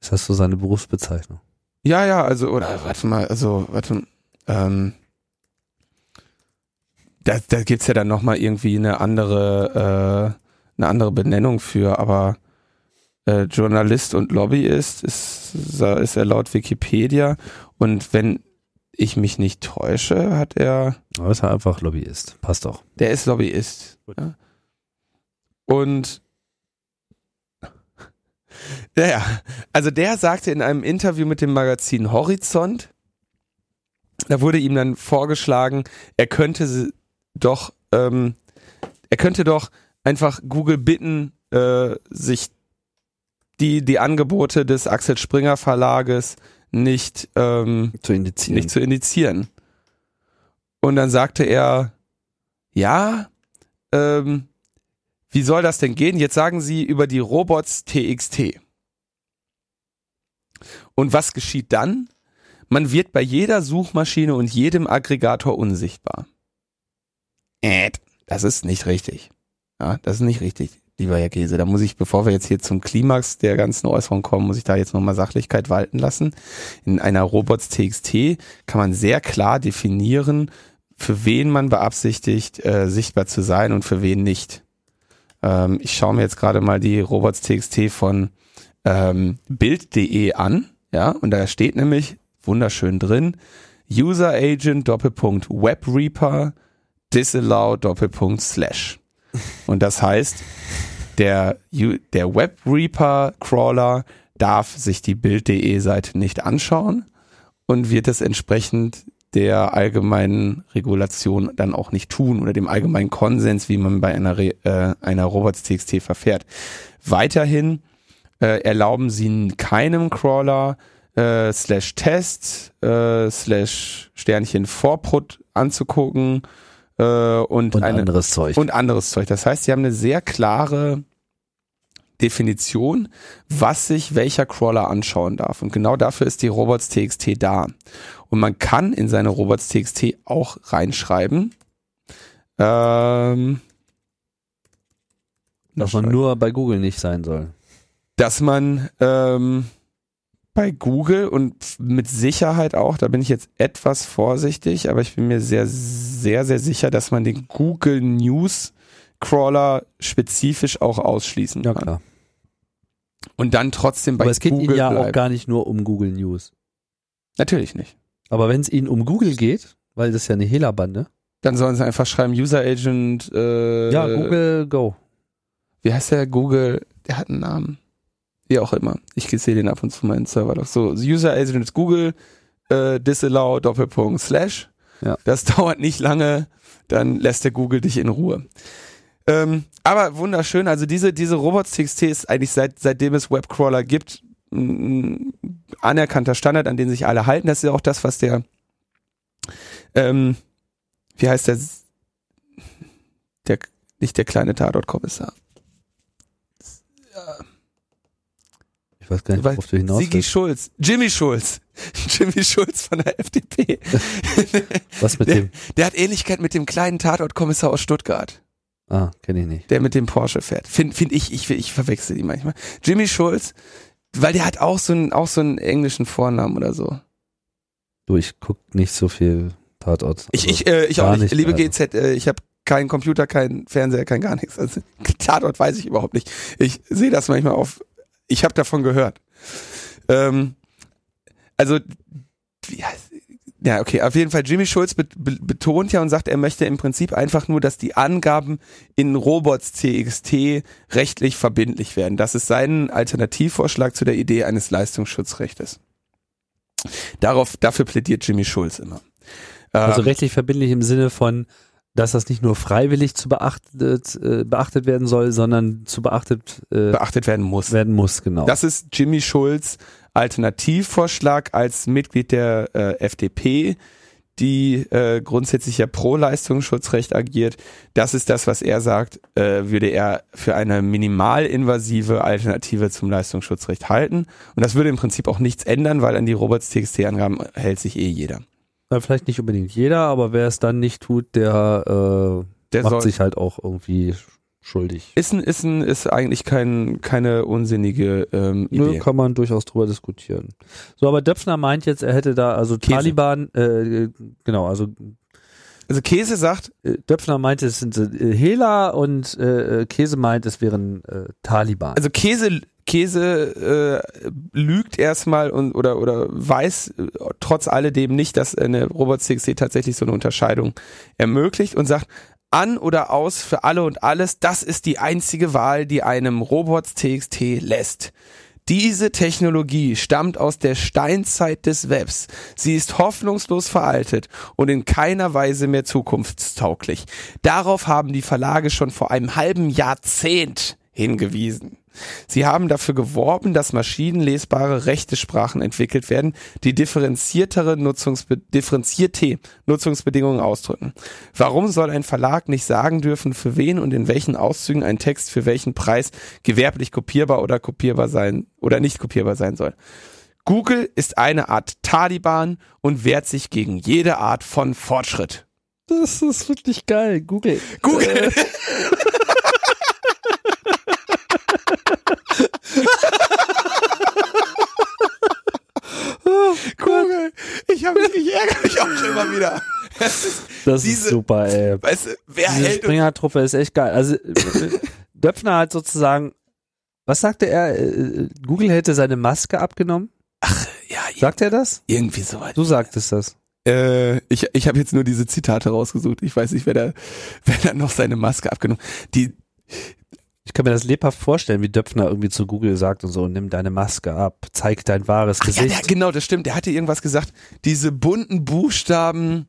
ist das so seine Berufsbezeichnung? Ja, ja, also, oder warte mal, also, warte, ähm, da, da gibt's ja dann nochmal irgendwie eine andere, äh, eine andere Benennung für, aber äh, Journalist und Lobbyist ist, ist er laut Wikipedia und wenn ich mich nicht täusche, hat er, Aber ist er einfach Lobbyist. Passt doch. der ist Lobbyist. Ja. Und ja, ja, also der sagte in einem Interview mit dem Magazin Horizont, da wurde ihm dann vorgeschlagen, er könnte doch, ähm, er könnte doch einfach Google bitten, äh, sich die, die Angebote des Axel Springer Verlages nicht ähm, Zu indizieren. nicht zu indizieren. Und dann sagte er, ja, ähm, wie soll das denn gehen? Jetzt sagen Sie über die Robots TXT. Und was geschieht dann? Man wird bei jeder Suchmaschine und jedem Aggregator unsichtbar. Äh, das ist nicht richtig. Ja, das ist nicht richtig, lieber Herr Käse. Da muss ich, bevor wir jetzt hier zum Klimax der ganzen Äußerung kommen, muss ich da jetzt nochmal Sachlichkeit walten lassen. In einer Robots TXT kann man sehr klar definieren, für wen man beabsichtigt, äh, sichtbar zu sein und für wen nicht. Ähm, ich schaue mir jetzt gerade mal die Robots TXT von ähm, Bild.de an, ja, und da steht nämlich wunderschön drin, User Agent Doppelpunkt Web Reaper Disallow Doppelpunkt Slash. Und das heißt, der, der Web Reaper Crawler darf sich die Bild.de Seite nicht anschauen und wird es entsprechend der allgemeinen Regulation dann auch nicht tun oder dem allgemeinen Konsens, wie man bei einer, Re äh, einer Robots.txt verfährt. Weiterhin äh, erlauben sie keinem Crawler äh, slash Test äh, slash Sternchen Vorprut anzugucken äh, und, Und eine, anderes Zeug. und anderes Zeug. Das heißt, sie haben eine sehr klare Definition, was sich welcher Crawler anschauen darf. Und genau dafür ist die Robots.txt da. Und man kann in seine Robots.txt auch reinschreiben. Ähm, dass man nur bei Google nicht sein soll. dass man ähm, bei Google und mit Sicherheit auch, da bin ich jetzt etwas vorsichtig, aber ich bin mir sehr, sehr, sehr sicher, dass man den Google News Crawler spezifisch auch ausschließen Ja, kann. klar. Und dann trotzdem bei Aber es geht Google Ihnen ja bleiben. auch gar nicht nur um Google News. Natürlich nicht. Aber wenn es Ihnen um Google geht, weil das ist ja eine Hehlerbande. Dann sollen sie einfach schreiben User Agent. Äh, ja, Google Go. Wie heißt der? Google. Der hat einen Namen. Wie auch immer. Ich sehe den ab und zu meinen Server doch. So, User Agent ist Google. Äh, disallow Doppelpunkt Slash. Ja. Das dauert nicht lange. Dann lässt der Google dich in Ruhe. Ähm, aber wunderschön. Also diese diese Robots.txt ist eigentlich seit seitdem es Webcrawler gibt ein anerkannter Standard, an den sich alle halten. Das ist ja auch das, was der ähm, wie heißt der der nicht der kleine Tatort-Kommissar. Ich weiß gar nicht, worauf du hinaus Sigi. Schulz, Jimmy Schulz, Jimmy Schulz von der FDP. Was mit der, dem? der hat Ähnlichkeit mit dem kleinen Tatort-Kommissar aus Stuttgart, Ah, kenne ich nicht. der mit dem Porsche fährt. Find, find ich, ich, ich verwechsel die manchmal. Jimmy Schulz, weil der hat auch so einen, auch so einen englischen Vornamen oder so. Du, ich guck nicht so viel Tatort. Ich, Also, ich, äh, ich auch nicht. nicht, Liebe also. GZ, äh, ich habe keinen Computer, keinen Fernseher, kein gar nichts. Also, Tatort weiß ich überhaupt nicht. Ich sehe das manchmal auf, ich habe davon gehört. Ähm, also, wie heißt, ja, okay, auf jeden Fall, Jimmy Schulz be be betont ja und sagt, er möchte im Prinzip einfach nur, dass die Angaben in Robots CXT rechtlich verbindlich werden. Das ist sein Alternativvorschlag zu der Idee eines Leistungsschutzrechtes. Darauf, dafür plädiert Jimmy Schulz immer. Also Ähm, rechtlich verbindlich im Sinne von, dass das nicht nur freiwillig zu beachtet, äh, beachtet werden soll, sondern zu beachtet äh, beachtet werden muss. werden muss, genau. Das ist Jimmy Schulz Alternativvorschlag als Mitglied der äh, FDP, die äh, grundsätzlich ja pro Leistungsschutzrecht agiert. Das ist das, was er sagt, äh, würde er für eine minimalinvasive Alternative zum Leistungsschutzrecht halten. Und das würde im Prinzip auch nichts ändern, weil an die Robots TXT-Angaben hält sich eh jeder. Na, vielleicht nicht unbedingt jeder, aber wer es dann nicht tut, der, äh, Der macht soll, sich halt auch irgendwie schuldig. ist, ein, ist, ein, ist eigentlich kein, keine unsinnige ähm, Nö, Idee. kann man durchaus drüber diskutieren. So, aber Döpfner meint jetzt, er hätte da, also Käse. Taliban, äh, genau, also Also Käse sagt, äh, Döpfner meinte, es sind äh, Hehler und äh, Käse meint, es wären äh, Taliban. also Käse Käse äh, lügt erstmal und oder oder weiß äh, trotz alledem nicht, dass eine Robot CXC tatsächlich so eine Unterscheidung ermöglicht und sagt an oder aus für alle und alles, das ist die einzige Wahl, die einem Robots TXT lässt. Diese Technologie stammt aus der Steinzeit des Webs. Sie ist hoffnungslos veraltet und in keiner Weise mehr zukunftstauglich. Darauf haben die Verlage schon vor einem halben Jahrzehnt hingewiesen. Sie haben dafür geworben, dass maschinenlesbare rechte Sprachen entwickelt werden, die differenziertere Nutzungsbe differenzierte Nutzungsbedingungen ausdrücken. Warum soll ein Verlag nicht sagen dürfen, für wen und in welchen Auszügen ein Text für welchen Preis gewerblich kopierbar oder kopierbar sein oder nicht kopierbar sein soll? Google ist eine Art Taliban und wehrt sich gegen jede Art von Fortschritt. das ist wirklich geil. Google. Google. Google. Ich, hab, mich- ich ärgere mich auch schon immer wieder. Das ist, Das Diese- ist super, ey. weißt du, wer Diese hält Springer-Truppe ist echt geil. Also äh, Döpfner hat sozusagen, was sagte er? Äh, Google hätte seine Maske abgenommen. ja, Sagt er das? irgendwie so weit. Du sagtest das. Äh, ich ich habe jetzt nur diese Zitate rausgesucht. Ich weiß nicht, wer da, wer da noch seine Maske abgenommen. Die, Ich kann mir das lebhaft vorstellen, wie Döpfner irgendwie zu Google sagt und so, nimm deine Maske ab, zeig dein wahres ach ja, Gesicht. der, genau, das stimmt. Der hatte irgendwas gesagt. Diese bunten Buchstaben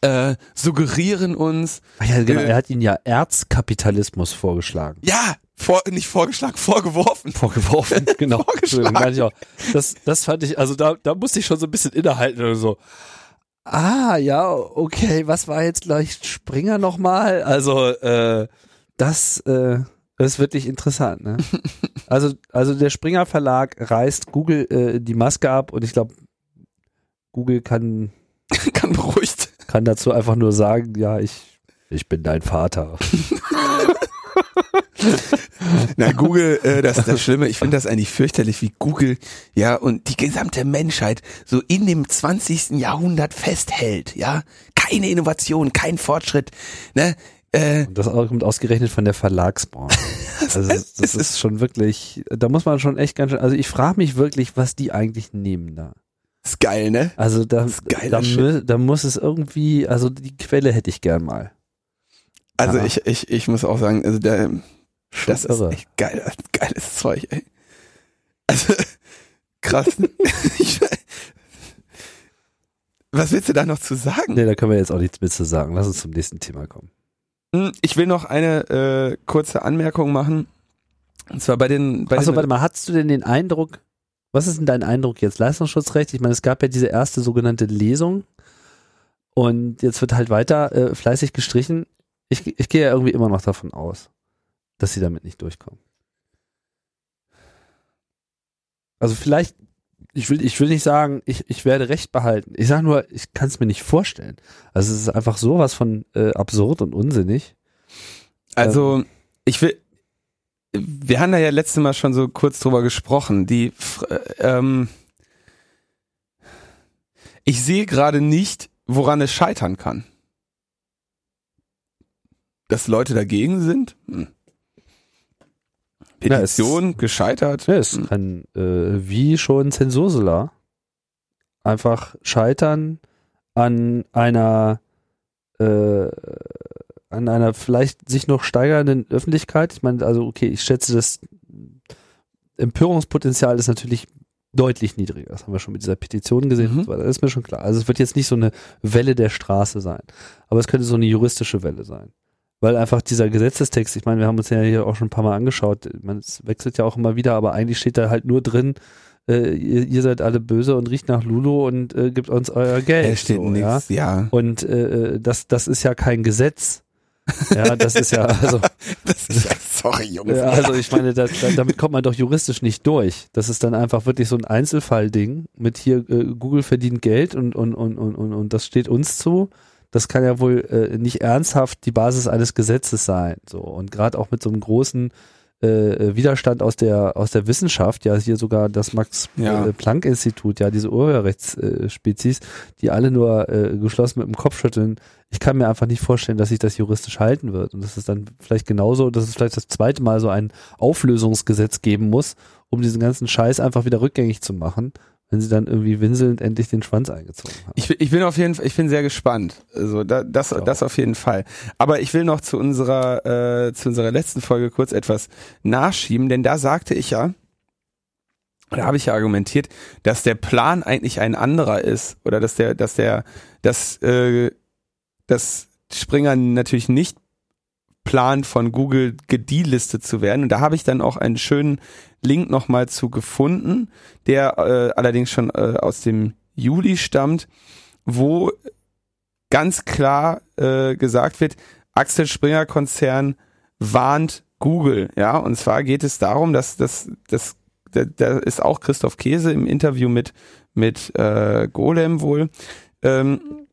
äh, suggerieren uns, Ach ja, genau, Äh. er hat ihn ja Erzkapitalismus vorgeschlagen. ja, vor, nicht vorgeschlagen, vorgeworfen. Vorgeworfen, genau. Vorgeschlagen. Das, das fand ich, also da, da musste ich schon so ein bisschen innehalten oder so. Ah, ja, okay, was war jetzt gleich Springer nochmal? Also, äh, das, äh, ist wirklich interessant, ne? Also, also der Springer Verlag reißt Google äh, die Maske ab und ich glaube, Google kann, Kann beruhigt. kann dazu einfach nur sagen, ja, ich, ich bin dein Vater. Na, Google, äh, das ist das Schlimme. Ich finde das eigentlich fürchterlich, wie Google, ja, und die gesamte Menschheit so in dem 20. Jahrhundert festhält, ja. Keine Innovation, kein Fortschritt, ne. Äh, das kommt ausgerechnet von der Verlagsbranche. Also das, das ist schon wirklich, da muss man schon echt ganz schön, also ich frage mich wirklich, was die eigentlich nehmen da. ist geil, ne? Also da, ist da, mü- da muss es irgendwie, also die Quelle hätte ich gern mal. Also Ja. ich, ich, ich muss auch sagen, also der, das ist irre. echt geil, geiles Zeug, ey. Also, krass. was willst du da noch zu sagen? Nee, da können wir jetzt auch nichts mehr zu sagen. Lass uns zum nächsten Thema kommen. Hm, Ich will noch eine äh, kurze Anmerkung machen. Und zwar bei den, bei Achso, warte mal, hattest du denn den Eindruck, was ist denn dein Eindruck jetzt? Leistungsschutzrecht? Ich meine, es gab ja diese erste sogenannte Lesung und jetzt wird halt weiter äh, fleißig gestrichen. Ich, ich gehe ja irgendwie immer noch davon aus, dass sie damit nicht durchkommen. Also vielleicht, ich will, ich will nicht sagen, ich, ich werde Recht behalten. Ich sage nur, ich kann es mir nicht vorstellen. Also es ist einfach sowas von äh, absurd und unsinnig. Also, ich will, wir haben da ja letztes Mal schon so kurz drüber gesprochen. Die, äh, ähm, ich sehe gerade nicht, woran es scheitern kann. Dass Leute dagegen sind? Hm. Petition ja, gescheitert. Ja, es kann äh, wie schon Zensursula einfach scheitern an einer äh, an einer vielleicht sich noch steigernden Öffentlichkeit. Ich meine, also okay, ich schätze, das Empörungspotenzial ist natürlich deutlich niedriger. Das haben wir schon mit dieser Petition gesehen. Mhm. Das ist mir schon klar. Also es wird jetzt nicht so eine Welle der Straße sein, aber es könnte so eine juristische Welle sein. Weil einfach dieser Gesetzestext, ich meine, wir haben uns ja hier auch schon ein paar Mal angeschaut, man, es wechselt ja auch immer wieder, aber eigentlich steht da halt nur drin, äh, ihr, ihr, seid alle böse und riecht nach Lulu und äh, gibt uns euer Geld. Da steht so, nichts, ja? ja. Und äh, äh, das, das ist ja kein Gesetz. Ja, das ist ja, also. das ist ja, sorry, Jungs. Ja, also ich meine, da, damit kommt man doch juristisch nicht durch. Das ist dann einfach wirklich so ein Einzelfallding mit hier, äh, Google verdient Geld und, und, und, und, und, und das steht uns zu. Das kann ja wohl äh, nicht ernsthaft die Basis eines Gesetzes sein. So. Und gerade auch mit so einem großen äh, Widerstand aus der aus der Wissenschaft, ja hier sogar das Max ja. äh, Planck Institut, ja diese Urheberrechtsspezies, die alle nur äh, geschlossen mit dem Kopf schütteln. Ich kann mir einfach nicht vorstellen, dass sich das juristisch halten wird und das ist dann vielleicht genauso, dass es vielleicht das zweite Mal so ein Auflösungsgesetz geben muss, um diesen ganzen Scheiß einfach wieder rückgängig zu machen wenn sie dann irgendwie winselnd endlich den Schwanz eingezogen haben. Ich, ich bin auf jeden Fall, ich bin sehr gespannt. Also da, das, ja. das auf jeden Fall. Aber ich will noch zu unserer, äh, zu unserer letzten Folge kurz etwas nachschieben, denn da sagte ich ja, da habe ich ja argumentiert, dass der Plan eigentlich ein anderer ist oder dass der, dass der, dass, äh, dass Springer natürlich nicht plant, von Google gedelistet zu werden. Und da habe ich dann auch einen schönen Link nochmal zu gefunden, der äh, allerdings schon äh, aus dem Juli stammt, wo ganz klar äh, gesagt wird, Axel Springer Konzern warnt Google, ja, und zwar geht es darum, dass das, das, da, da ist auch Christoph Käse im Interview mit mit äh, Golem wohl, ähm,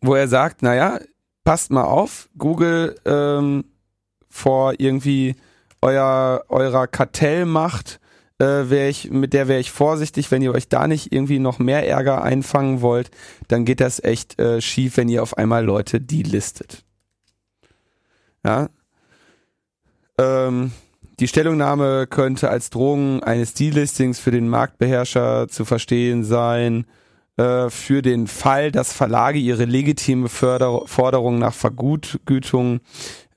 wo er sagt, naja, passt mal auf, Google ähm, vor irgendwie euer, eurer Kartellmacht, äh, wär ich, mit der wäre ich vorsichtig, wenn ihr euch da nicht irgendwie noch mehr Ärger einfangen wollt, dann geht das echt äh, schief, wenn ihr auf einmal Leute delistet. Ja. Ähm, die Stellungnahme könnte als Drohung eines Delistings für den Marktbeherrscher zu verstehen sein, äh, für den Fall, dass Verlage ihre legitime Förder Forderung nach Vergütung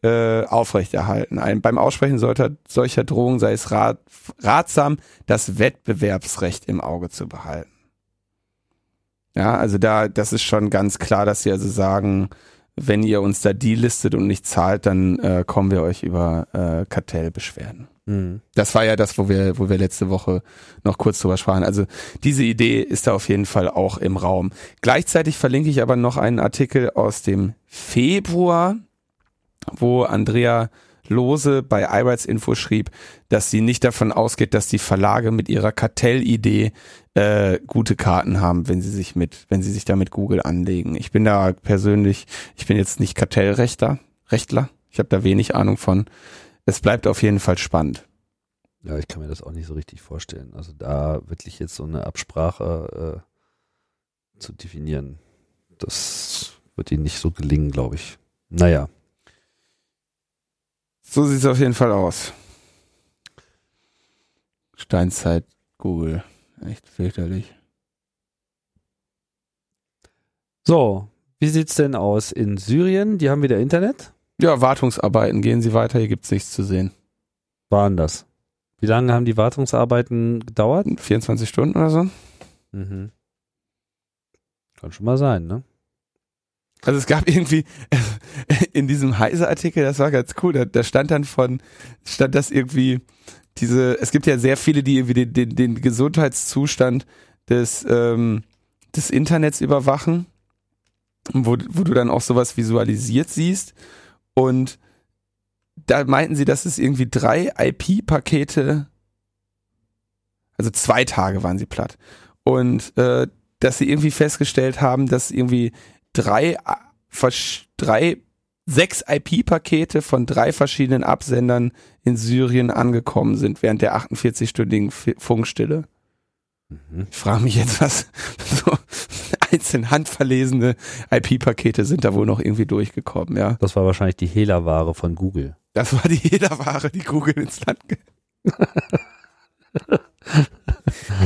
äh, aufrechterhalten. Ein, beim Aussprechen solcher, solcher Drohungen sei es rat, ratsam, das Wettbewerbsrecht im Auge zu behalten. Ja, also da, das ist schon ganz klar, dass sie also sagen, wenn ihr uns da delistet und nicht zahlt, dann äh, kommen wir euch über äh, Kartellbeschwerden. Mhm. Das war ja das, wo wir, wo wir letzte Woche noch kurz drüber sprachen. Also diese Idee ist da auf jeden Fall auch im Raum. Gleichzeitig verlinke ich aber noch einen Artikel aus dem Februar wo Andrea Lose bei iRights Info schrieb, dass sie nicht davon ausgeht, dass die Verlage mit ihrer Kartellidee äh, gute Karten haben, wenn sie sich mit, wenn sie sich da mit Google anlegen. Ich bin da persönlich, ich bin jetzt nicht Kartellrechter, Rechtler. Ich habe da wenig Ahnung von. Es bleibt auf jeden Fall spannend. Ja, ich kann mir das auch nicht so richtig vorstellen. Also da wirklich jetzt so eine Absprache äh, zu definieren, das wird ihnen nicht so gelingen, glaube ich. Naja. So sieht es auf jeden Fall aus. Steinzeit Google. Echt fürchterlich. So, wie sieht's denn aus in Syrien? Die haben wieder Internet? Ja, Wartungsarbeiten. Gehen Sie weiter, hier gibt's nichts zu sehen. Waren das? Wie lange haben die Wartungsarbeiten gedauert? 24 Stunden oder so. Mhm. Kann schon mal sein, ne? Also es gab irgendwie in diesem Heise-Artikel, das war ganz cool, da, da, stand dann von, stand das irgendwie, diese, es gibt ja sehr viele, die irgendwie den, den, den Gesundheitszustand des, ähm, des Internets überwachen, wo, wo du dann auch sowas visualisiert siehst. Und da meinten sie, dass es irgendwie drei IP-Pakete, also zwei Tage waren sie platt. Und äh, dass sie irgendwie festgestellt haben, dass irgendwie drei, drei sechs IP-Pakete von drei verschiedenen Absendern in Syrien angekommen sind während der 48-stündigen Funkstille. Mhm. Ich frage mich jetzt, was so einzeln handverlesene IP-Pakete sind da wohl noch irgendwie durchgekommen, ja. Das war wahrscheinlich die Hehlerware von Google. Das war die Jederware, die Google ins Land. ge-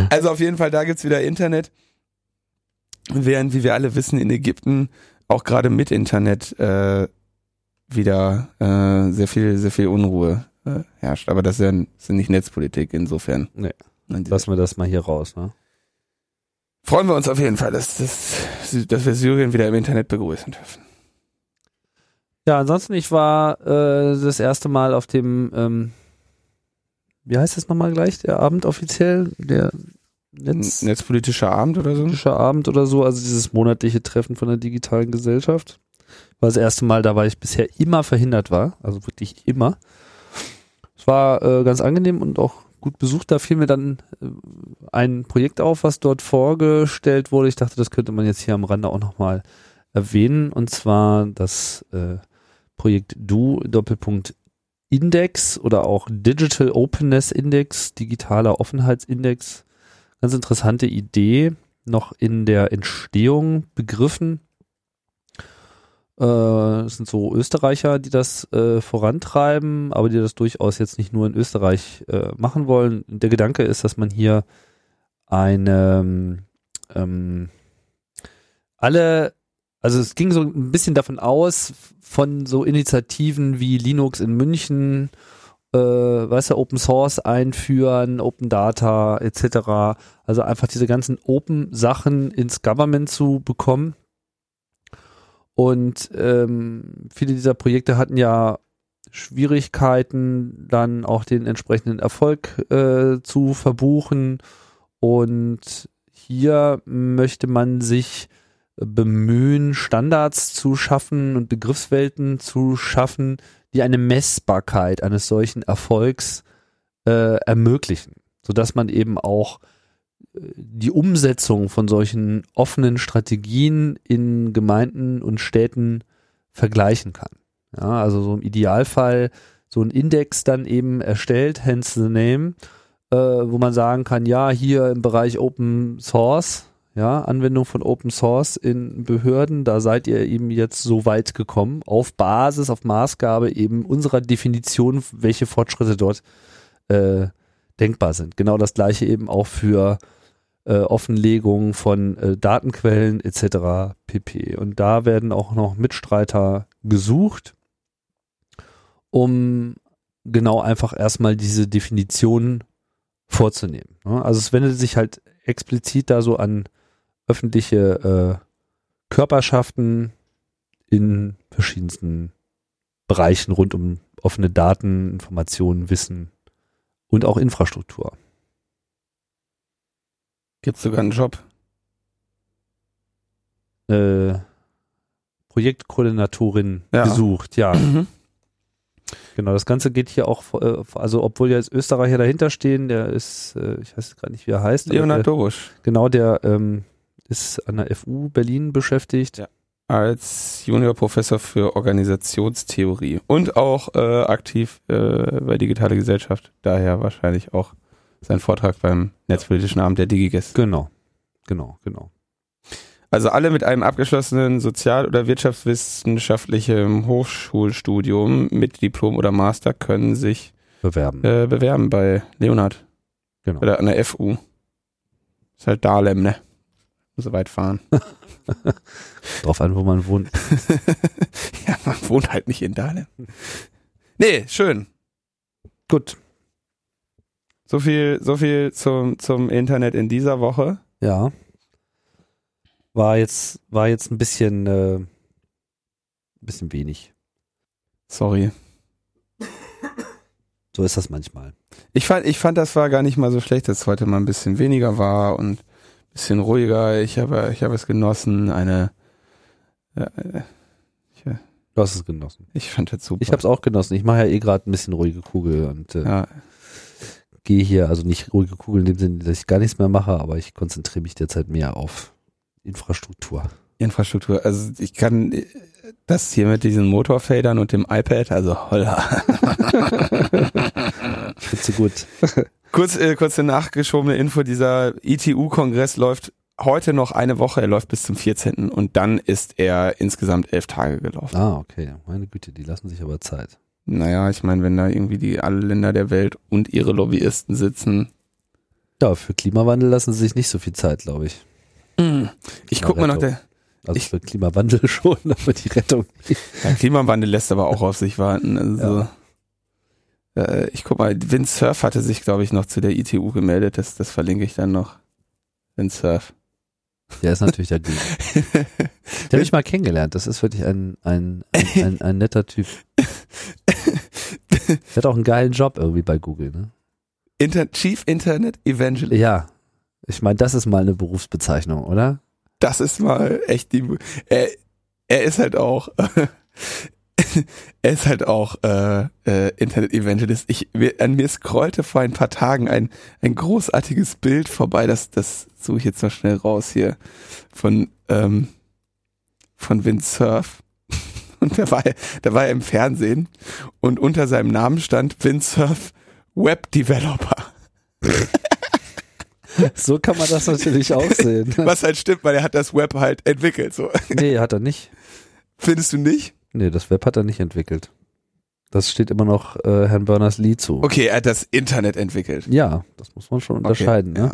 also auf jeden Fall, da gibt's wieder Internet. Während, wie wir alle wissen, in Ägypten auch gerade mit Internet äh, wieder äh, sehr viel, sehr viel Unruhe äh, herrscht. Aber das ist ja das ist ja nicht Netzpolitik insofern. Nee. Lassen wir das mal hier raus, ne? freuen wir uns auf jeden Fall, dass, dass, dass wir Syrien wieder im Internet begrüßen dürfen. Ja, ansonsten, ich war äh, das erste Mal auf dem, ähm, wie heißt das nochmal gleich, der Abend offiziell? Der Netz Netzpolitischer Abend oder so? politischer Abend oder so, also dieses monatliche Treffen von der digitalen Gesellschaft. War das erste Mal, da weil ich bisher immer verhindert war, also wirklich immer. Es war äh, ganz angenehm und auch gut besucht. Da fiel mir dann äh, ein Projekt auf, was dort vorgestellt wurde. Ich dachte, das könnte man jetzt hier am Rande auch nochmal erwähnen. Und zwar das äh, Projekt Du Doppelpunkt Index oder auch Digital Openness Index, digitaler Offenheitsindex. Ganz interessante Idee, noch in der Entstehung begriffen. Äh, es sind so Österreicher, die das äh, vorantreiben, aber die das durchaus jetzt nicht nur in Österreich äh, machen wollen. Der Gedanke ist, dass man hier eine ähm, alle, also es ging so ein bisschen davon aus, von so Initiativen wie Linux in München, äh, weißt du, Open Source einführen, Open Data etc. Also einfach diese ganzen Open Sachen ins Government zu bekommen. Und ähm, viele dieser Projekte hatten ja Schwierigkeiten, dann auch den entsprechenden Erfolg äh, zu verbuchen. Und hier möchte man sich bemühen, Standards zu schaffen und Begriffswelten zu schaffen, die eine Messbarkeit eines solchen Erfolgs äh, ermöglichen, sodass man eben auch die Umsetzung von solchen offenen Strategien in Gemeinden und Städten vergleichen kann. Ja, also so im Idealfall so ein Index dann eben erstellt, hence the name, äh, wo man sagen kann, ja, hier im Bereich Open Source, ja, Anwendung von Open Source in Behörden, da seid ihr eben jetzt so weit gekommen, auf Basis, auf Maßgabe eben unserer Definition, welche Fortschritte dort äh, denkbar sind. Genau das gleiche eben auch für äh, Offenlegung von äh, Datenquellen etc. pp. Und da werden auch noch Mitstreiter gesucht, um genau einfach erstmal diese Definition vorzunehmen. ne? Also es wendet sich halt explizit da so an öffentliche äh, Körperschaften in verschiedensten Bereichen rund um offene Daten, Informationen, Wissen und auch Infrastruktur. Gibt sogar einen Job. Äh, Projektkoordinatorin Ja. gesucht, ja. Mhm. Genau, das Ganze geht hier auch, äh, also obwohl ja jetzt Österreicher dahinter stehen, der ist, äh, ich weiß gerade nicht, wie er heißt. der, Dorusch genau, der ähm, ist an der FU Berlin beschäftigt. Ja. als Juniorprofessor für Organisationstheorie und auch äh, aktiv äh, bei Digitale Gesellschaft. Daher wahrscheinlich auch sein Vortrag beim Netzpolitischen Abend der DigiGes. Genau, genau, genau. Also alle mit einem abgeschlossenen Sozial- oder wirtschaftswissenschaftlichen Hochschulstudium mit Diplom oder Master können sich Bewerben. äh, bewerben bei Leonhard. Genau. Oder an der FU. Ist halt Dahlem, ne? Muss so weit fahren. Drauf an, wo man wohnt. ja, man wohnt halt nicht in Dahlem. Nee, schön. Gut. So viel, so viel zum, zum Internet in dieser Woche. Ja. War jetzt, war jetzt ein bisschen, äh, ein bisschen wenig. Sorry. So ist das manchmal. Ich fand, ich fand, das war gar nicht mal so schlecht, dass es heute mal ein bisschen weniger war und ein bisschen ruhiger. Ich habe, ich habe es genossen. Eine, äh, Du hast es genossen. ich fand das super. Ich habe es auch genossen. Ich mache ja eh gerade ein bisschen ruhige Kugel und äh, ja, gehe hier, also nicht ruhige Kugel in dem Sinne, dass ich gar nichts mehr mache, aber ich konzentriere mich derzeit mehr auf Infrastruktur. Infrastruktur. Also ich kann äh, das hier mit diesen Motorfedern und dem iPad, also holla. Findest du gut? Kurz, äh, kurze nachgeschobene Info, dieser ITU-Kongress läuft heute noch eine Woche, er läuft bis zum 14. und dann ist er insgesamt elf Tage gelaufen. Ah, okay. Meine Güte, die lassen sich aber Zeit. Naja, ich meine, wenn da irgendwie die alle Länder der Welt und ihre Lobbyisten sitzen. Ja, für Klimawandel lassen sie sich nicht so viel Zeit, glaube ich. Ich guck mal nach der. Also Ich- für Klimawandel schon, aber die Rettung. Ja, Klimawandel lässt aber auch auf sich warten. Also, äh, ich guck mal, Windsurf hatte sich, glaube ich, noch zu der ITU gemeldet. Das, das verlinke ich dann noch. Windsurf. Der ist natürlich dagegen. Den habe ich mal kennengelernt. Das ist wirklich ein, ein, ein, ein, ein netter Typ. Der hat auch einen geilen Job irgendwie bei Google, ne? Inter Chief Internet Evangelist. Ja. Ich meine, das ist mal eine Berufsbezeichnung, oder? Das ist mal echt die. Er, er ist halt auch. er ist halt auch äh, äh, Internet Evangelist. Ich, mir, an mir scrollte vor ein paar Tagen ein, ein großartiges Bild vorbei. Das, das suche ich jetzt mal schnell raus hier. Von, ähm, von Windsurf. Und da war, er, da war er im Fernsehen und unter seinem Namen stand Windsurf Web Developer. So kann man das natürlich auch sehen. Was halt stimmt, weil er hat das Web halt entwickelt. So. Nee, hat er nicht. Findest du nicht? Nee, das Web hat er nicht entwickelt. Das steht immer noch äh, Herrn Berners-Lee zu. Okay, er hat das Internet entwickelt. Ja, das muss man schon unterscheiden. ja. Ne?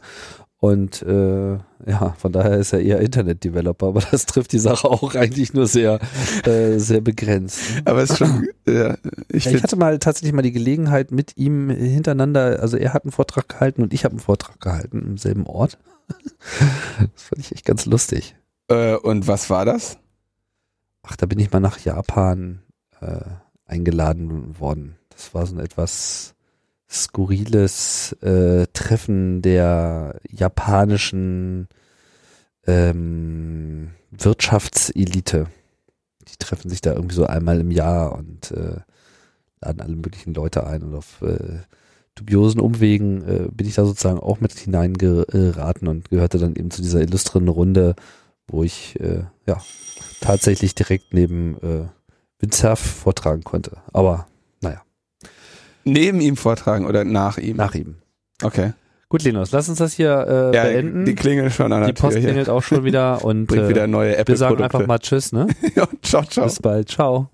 Und äh, ja, von daher ist er eher Internet-Developer, aber das trifft die Sache auch eigentlich nur sehr, äh, sehr begrenzt. Aber es ist schon, ja, ich Ja, ich hatte mal tatsächlich mal die Gelegenheit mit ihm hintereinander, also er hat einen Vortrag gehalten und ich habe einen Vortrag gehalten im selben Ort. Das fand ich echt ganz lustig. äh, und was war das? Ach, da bin ich mal nach Japan äh, eingeladen worden. Das war so ein etwas skurriles äh, Treffen der japanischen ähm, Wirtschaftselite. Die treffen sich da irgendwie so einmal im Jahr und äh, laden alle möglichen Leute ein und auf äh, dubiosen Umwegen äh, bin ich da sozusagen auch mit hineingeraten und gehörte dann eben zu dieser illustren Runde, wo ich äh, ja tatsächlich direkt neben äh, Windsurf vortragen konnte. Aber Neben ihm vortragen oder nach ihm? nach ihm. Okay. Gut, Linus, lass uns das hier äh, Ja, beenden. die klingelt schon an Die der Tür Post hier. klingelt auch schon wieder und Bringt wieder äh, neue wir sagen einfach mal Tschüss, ne? ja, ciao, ciao. Bis bald. Ciao.